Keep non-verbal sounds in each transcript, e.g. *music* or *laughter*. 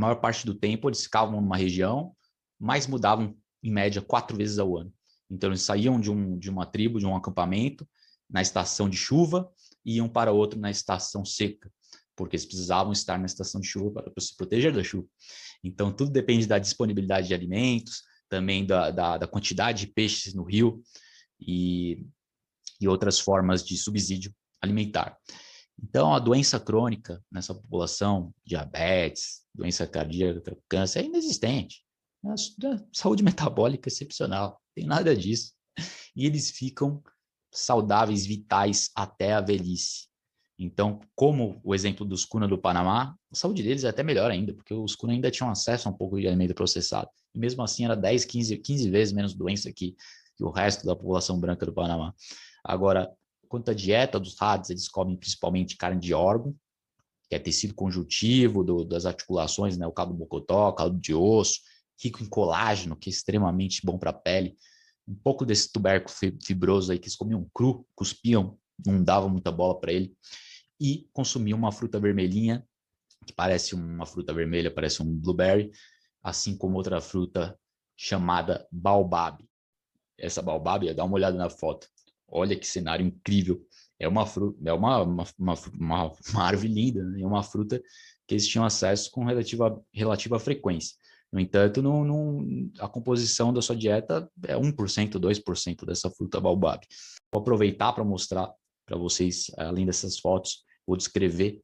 maior parte do tempo eles ficavam numa região, mas mudavam em média quatro vezes ao ano. Então eles saíam de, um, de uma tribo, de um acampamento, na estação de chuva, e iam para outro na estação seca, porque eles precisavam estar na estação de chuva para, para se proteger da chuva. Então tudo depende da disponibilidade de alimentos, também da, da, da quantidade de peixes no rio e, e outras formas de subsídio alimentar. Então, a doença crônica nessa população, diabetes, doença cardíaca, câncer, é inexistente. A saúde *laughs* metabólica é excepcional, tem nada disso. E eles ficam saudáveis, vitais até a velhice. Então, como o exemplo dos Cuna do Panamá, a saúde deles é até melhor ainda, porque os Cuna ainda tinham acesso a um pouco de alimento processado. E mesmo assim era 10, 15, 15 vezes menos doença que, que o resto da população branca do Panamá. Agora, quanto à dieta dos ratos, eles comem principalmente carne de órgão, que é tecido conjuntivo do, das articulações, né, o caldo mocotó, caldo de osso, rico em colágeno, que é extremamente bom para a pele. Um pouco desse tubérculo fibroso aí que eles comiam cru, cuspiam, não dava muita bola para ele. E consumiam uma fruta vermelhinha, que parece uma fruta vermelha, parece um blueberry, assim como outra fruta chamada baobab. Essa baobab, dá uma olhada na foto. Olha que cenário incrível. É uma fruta, é uma, uma, uma, uma, árvore linda, né? é uma fruta que eles tinham acesso com relativa, relativa frequência. No entanto, no, a composição da sua dieta é 1%, 2% dessa fruta baobab. Vou aproveitar para mostrar para vocês, além dessas fotos, vou descrever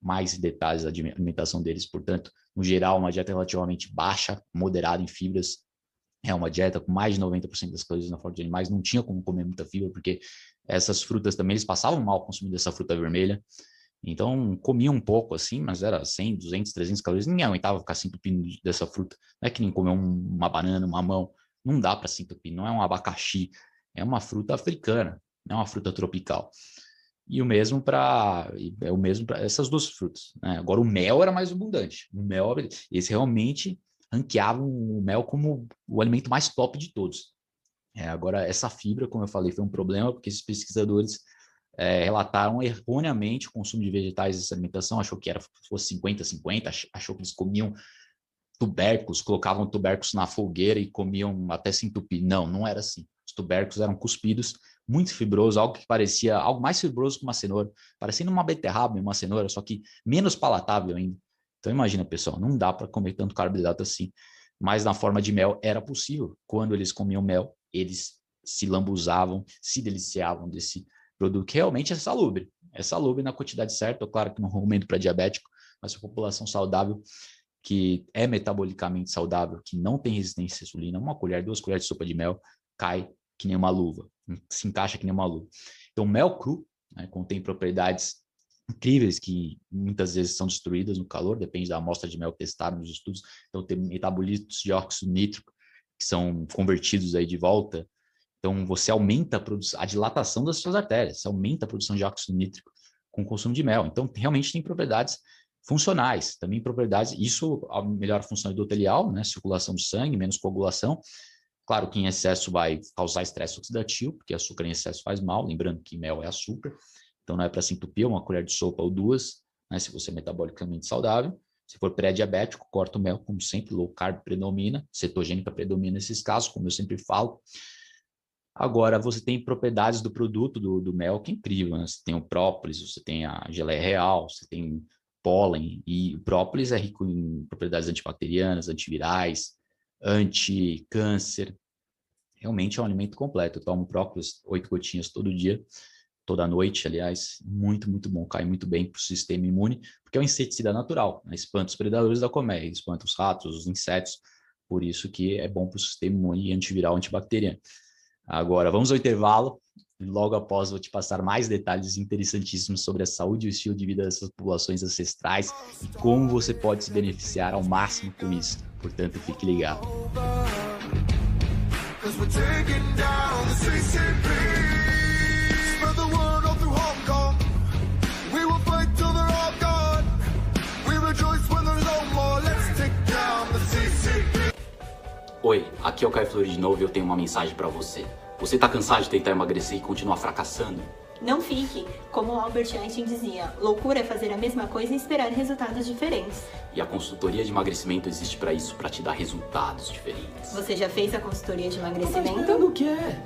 mais detalhes da alimentação deles. Portanto, no geral, uma dieta relativamente baixa, moderada em fibras. É uma dieta com mais de 90% das calorias na forma de animais. Não tinha como comer muita fibra, porque essas frutas também, eles passavam mal consumindo essa fruta vermelha. Então, comia um pouco assim, mas era 100, 200, 300 calorias. Ninguém aguentava ficar se entupindo dessa fruta. Não é que nem comer uma banana, uma mamão. Não dá para se entupir. Não é um abacaxi. É uma fruta africana. Não é uma fruta tropical. E o mesmo para é o mesmo para essas duas frutas. Né? Agora o mel era mais abundante. O mel, eles realmente ranqueavam o mel como o alimento mais top de todos. É, agora essa fibra, como eu falei, foi um problema porque esses pesquisadores é, relataram erroneamente o consumo de vegetais nessa alimentação, achou que era fosse 50-50, achou que eles comiam tubérculos, colocavam tubérculos na fogueira e comiam até se entupir. Não, não era assim. Os tubérculos eram cuspidos, muito fibroso, algo que parecia algo mais fibroso que uma cenoura, parecendo uma beterraba e uma cenoura, só que menos palatável ainda. Então imagina, pessoal, não dá para comer tanto carboidrato assim. Mas na forma de mel era possível. Quando eles comiam mel, eles se lambuzavam, se deliciavam desse produto que realmente é salubre. É salubre na quantidade certa, claro que não recomendo para diabético, mas para população saudável, que é metabolicamente saudável, que não tem resistência à insulina, uma colher, duas colheres de sopa de mel, cai que nem uma luva, se encaixa que nem uma luva. Então, mel cru né, contém propriedades incríveis que muitas vezes são destruídas no calor, depende da amostra de mel testada nos estudos. Então, tem metabolitos de óxido nítrico que são convertidos aí de volta então, você aumenta a, a dilatação das suas artérias, você aumenta a produção de óxido nítrico com o consumo de mel. Então, realmente tem propriedades funcionais, também propriedades, isso melhora a função endotelial, né, circulação de sangue, menos coagulação. Claro que em excesso vai causar estresse oxidativo, porque açúcar em excesso faz mal, lembrando que mel é açúcar, então não é para se entupir, uma colher de sopa ou duas, né, se você é metabolicamente saudável. Se for pré-diabético, corta o mel, como sempre, low carb predomina, cetogênica predomina nesses casos, como eu sempre falo. Agora, você tem propriedades do produto do, do mel que é incrível, né? Você tem o própolis, você tem a geleia real, você tem pólen, e o própolis é rico em propriedades antibacterianas, antivirais, anti-câncer. Realmente é um alimento completo. Eu tomo própolis oito gotinhas todo dia, toda noite, aliás, muito, muito bom, cai muito bem para o sistema imune, porque é um inseticida natural, né? espanta os predadores da colmeia, espanta os ratos, os insetos, por isso que é bom para o sistema imune antiviral, antibacteriano. Agora, vamos ao intervalo. Logo após, vou te passar mais detalhes interessantíssimos sobre a saúde e o estilo de vida dessas populações ancestrais e como você pode se beneficiar ao máximo com isso. Portanto, fique ligado. Oi, aqui é o Caio Flores de novo e eu tenho uma mensagem para você. Você está cansado de tentar emagrecer e continuar fracassando? Não fique, como Albert Einstein dizia, loucura é fazer a mesma coisa e esperar resultados diferentes. E a consultoria de emagrecimento existe para isso, para te dar resultados diferentes. Você já fez a consultoria de emagrecimento? Tá o que é?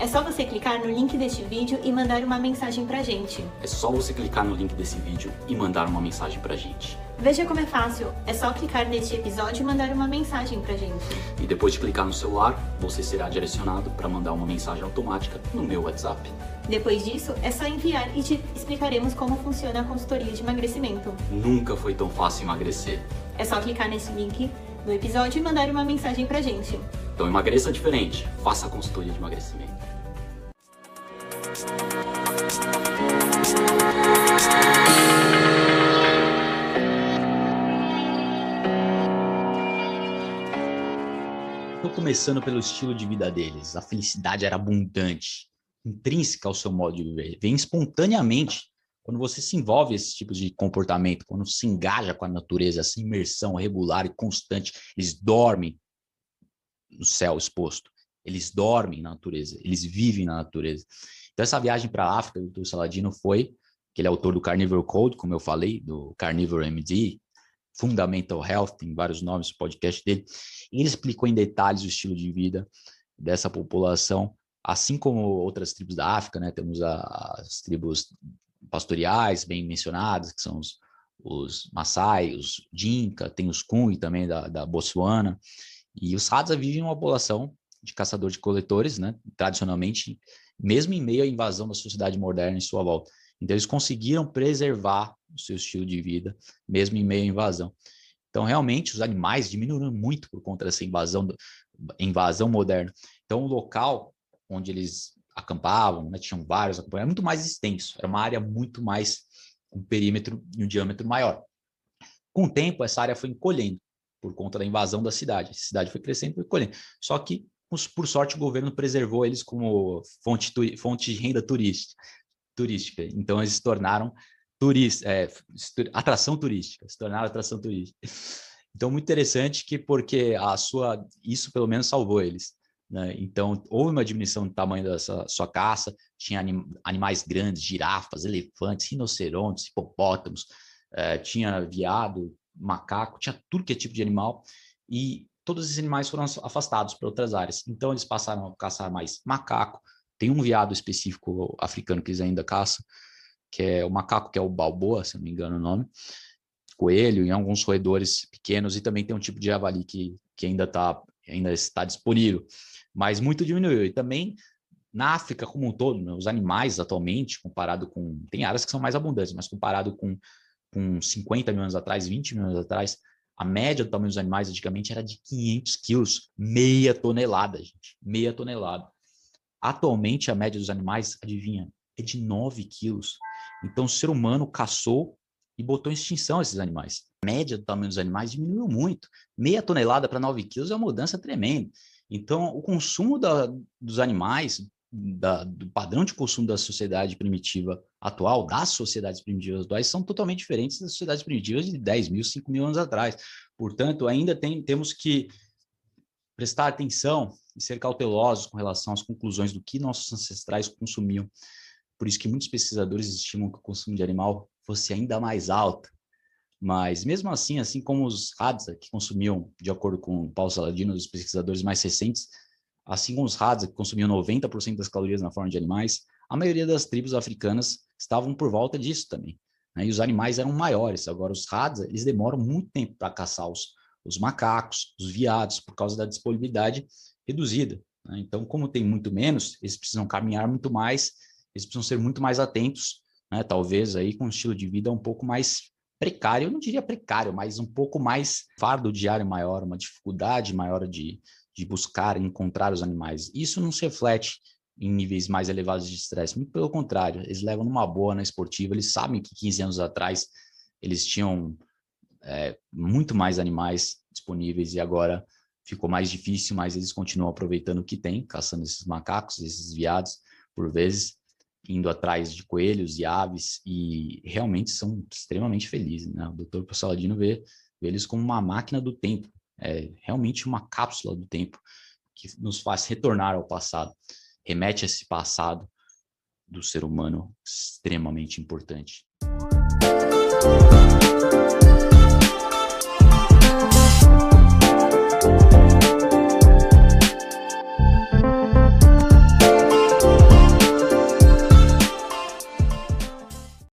É só você clicar no link deste vídeo e mandar uma mensagem pra gente. É só você clicar no link desse vídeo e mandar uma mensagem pra gente. Veja como é fácil. É só clicar neste episódio e mandar uma mensagem pra gente. E depois de clicar no celular, você será direcionado para mandar uma mensagem automática no meu WhatsApp. Depois disso, é só enviar e te explicaremos como funciona a consultoria de emagrecimento. Nunca foi tão fácil emagrecer. É só clicar nesse link no episódio e mandar uma mensagem pra gente. Então emagreça diferente. Faça a consultoria de emagrecimento. Estou começando pelo estilo de vida deles. A felicidade era abundante, intrínseca ao seu modo de viver. Vem espontaneamente quando você se envolve esses tipos de comportamento, quando se engaja com a natureza, essa imersão regular e constante. Eles dormem no céu exposto. Eles dormem na natureza, eles vivem na natureza. Então, essa viagem para a África do Saladino foi, que ele é autor do Carnivore Code, como eu falei, do Carnivore MD, Fundamental Health, tem vários nomes no podcast dele. Ele explicou em detalhes o estilo de vida dessa população, assim como outras tribos da África, né? Temos as tribos pastoriais, bem mencionadas, que são os, os Maasai, os Dinka, tem os Kung também da, da Botsuana. E os Hadza vivem uma população de caçador de coletores, né? Tradicionalmente, mesmo em meio à invasão da sociedade moderna em sua volta. Então, eles conseguiram preservar o seu estilo de vida, mesmo em meio à invasão. Então, realmente, os animais diminuíram muito por conta dessa invasão, invasão moderna. Então, o local onde eles acampavam, né, tinham vários acampamentos, era muito mais extenso, era uma área muito mais, um perímetro e um diâmetro maior. Com o tempo, essa área foi encolhendo por conta da invasão da cidade. A cidade foi crescendo e foi encolhendo. Só que por sorte, o governo preservou eles como fonte, fonte de renda turística. Então, eles se tornaram turista, é, atração turística, se tornaram atração turística. Então, muito interessante que porque a sua, isso pelo menos salvou eles. Né? Então, houve uma diminuição do tamanho dessa sua caça, tinha anim, animais grandes, girafas, elefantes, rinocerontes, hipopótamos, é, tinha viado, macaco, tinha tudo que é tipo de animal, e todos esses animais foram afastados para outras áreas. Então, eles passaram a caçar mais macaco. Tem um veado específico africano que eles ainda caçam, que é o macaco, que é o balboa, se não me engano o nome, coelho e alguns roedores pequenos, e também tem um tipo de javali que, que ainda, tá, ainda está disponível, mas muito diminuiu. E também na África como um todo, né, os animais atualmente, comparado com. Tem áreas que são mais abundantes, mas comparado com, com 50 mil anos atrás, 20 mil anos atrás, a média do tamanho dos animais antigamente era de 500 quilos, meia tonelada, gente, meia tonelada. Atualmente, a média dos animais, adivinha, é de 9 quilos. Então, o ser humano caçou e botou em extinção esses animais. A média do tamanho dos animais diminuiu muito. Meia tonelada para 9 quilos é uma mudança tremenda. Então, o consumo da, dos animais, da, do padrão de consumo da sociedade primitiva atual, das sociedades primitivas atuais, são totalmente diferentes das sociedades primitivas de 10 mil, 5 mil anos atrás. Portanto, ainda tem, temos que prestar atenção e ser cautelosos com relação às conclusões do que nossos ancestrais consumiam. Por isso que muitos pesquisadores estimam que o consumo de animal fosse ainda mais alto. Mas mesmo assim, assim como os Hadza, que consumiam, de acordo com Paulo Saladino, os pesquisadores mais recentes, assim como os Hadza, que consumiam 90% das calorias na forma de animais, a maioria das tribos africanas estavam por volta disso também. Né? E os animais eram maiores. Agora, os Hadza, eles demoram muito tempo para caçar os, os macacos, os viados, por causa da disponibilidade reduzida. Né? Então, como tem muito menos, eles precisam caminhar muito mais, eles precisam ser muito mais atentos, né? talvez aí com um estilo de vida um pouco mais precário, eu não diria precário, mas um pouco mais fardo diário maior, uma dificuldade maior de, de buscar encontrar os animais. Isso não se reflete em níveis mais elevados de estresse, pelo contrário, eles levam numa boa na esportiva, eles sabem que 15 anos atrás eles tinham é, muito mais animais disponíveis e agora ficou mais difícil, mas eles continuam aproveitando o que tem, caçando esses macacos, esses viados, por vezes, indo atrás de coelhos e aves, e realmente são extremamente felizes. Né? O doutor Passaladino vê, vê eles como uma máquina do tempo, é realmente uma cápsula do tempo que nos faz retornar ao passado, remete a esse passado do ser humano extremamente importante.